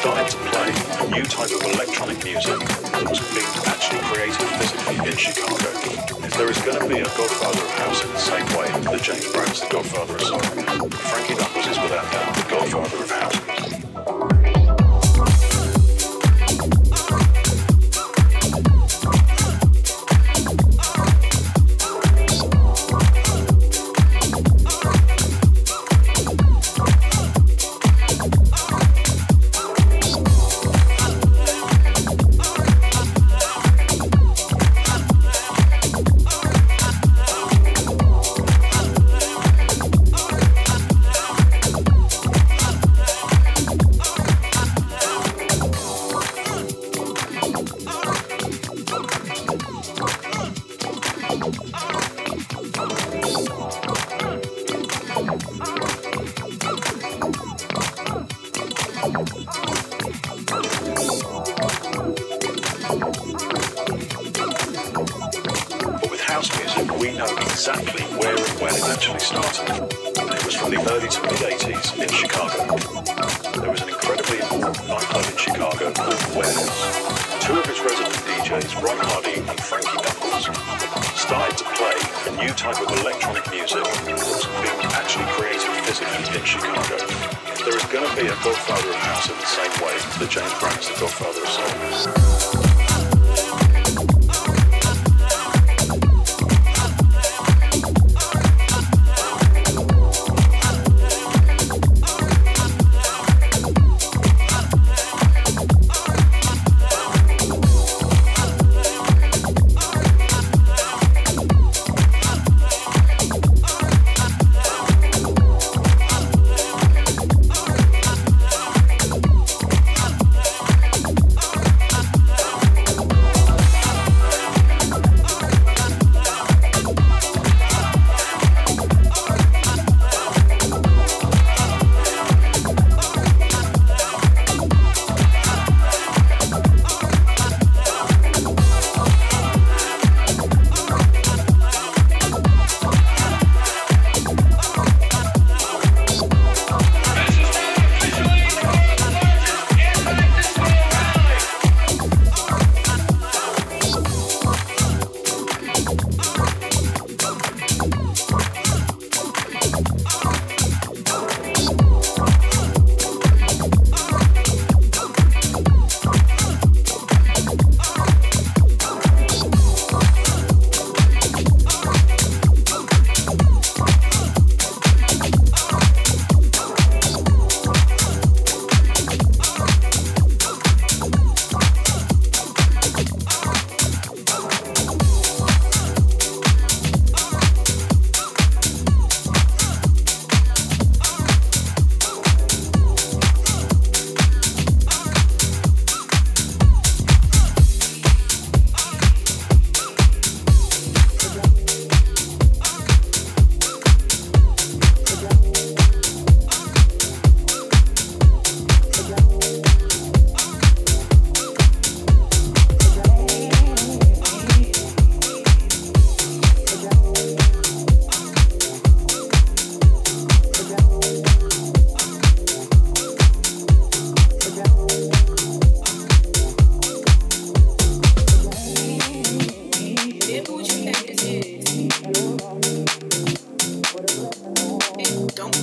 started to play a new type of electronic music that was being actually created physically in Chicago. If there is going to be a godfather of house in the same way that James Brown's the godfather of soul, Frankie Knuckles is without doubt the godfather of house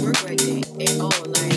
work ready and all night.